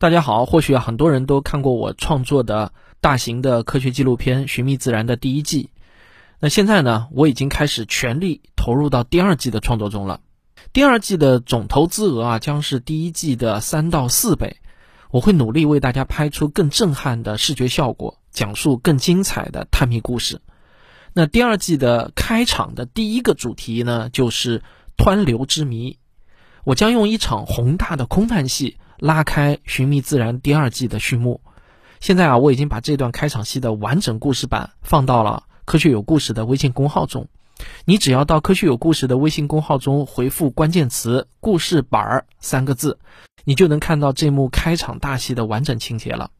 大家好，或许很多人都看过我创作的大型的科学纪录片《寻觅自然》的第一季。那现在呢，我已经开始全力投入到第二季的创作中了。第二季的总投资额啊，将是第一季的三到四倍。我会努力为大家拍出更震撼的视觉效果，讲述更精彩的探秘故事。那第二季的开场的第一个主题呢，就是湍流之谜。我将用一场宏大的空难戏。拉开《寻觅自然》第二季的序幕。现在啊，我已经把这段开场戏的完整故事版放到了“科学有故事”的微信公号中。你只要到“科学有故事”的微信公号中回复关键词“故事板儿”三个字，你就能看到这幕开场大戏的完整情节了。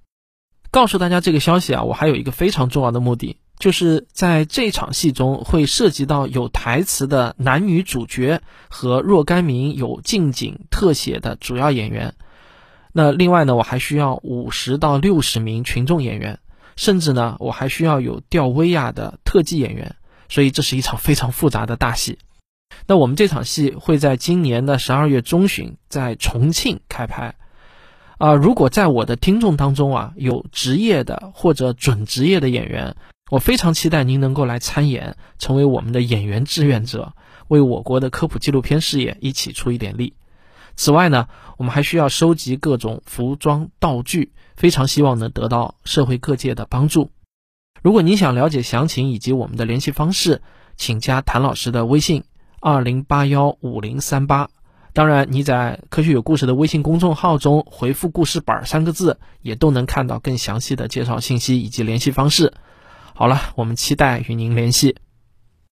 告诉大家这个消息啊，我还有一个非常重要的目的，就是在这场戏中会涉及到有台词的男女主角和若干名有近景特写的主要演员。那另外呢，我还需要五十到六十名群众演员，甚至呢，我还需要有吊威亚的特技演员，所以这是一场非常复杂的大戏。那我们这场戏会在今年的十二月中旬在重庆开拍。啊，如果在我的听众当中啊有职业的或者准职业的演员，我非常期待您能够来参演，成为我们的演员志愿者，为我国的科普纪录片事业一起出一点力。此外呢，我们还需要收集各种服装道具，非常希望能得到社会各界的帮助。如果你想了解详情以及我们的联系方式，请加谭老师的微信二零八幺五零三八。当然，你在“科学有故事”的微信公众号中回复“故事板”三个字，也都能看到更详细的介绍信息以及联系方式。好了，我们期待与您联系。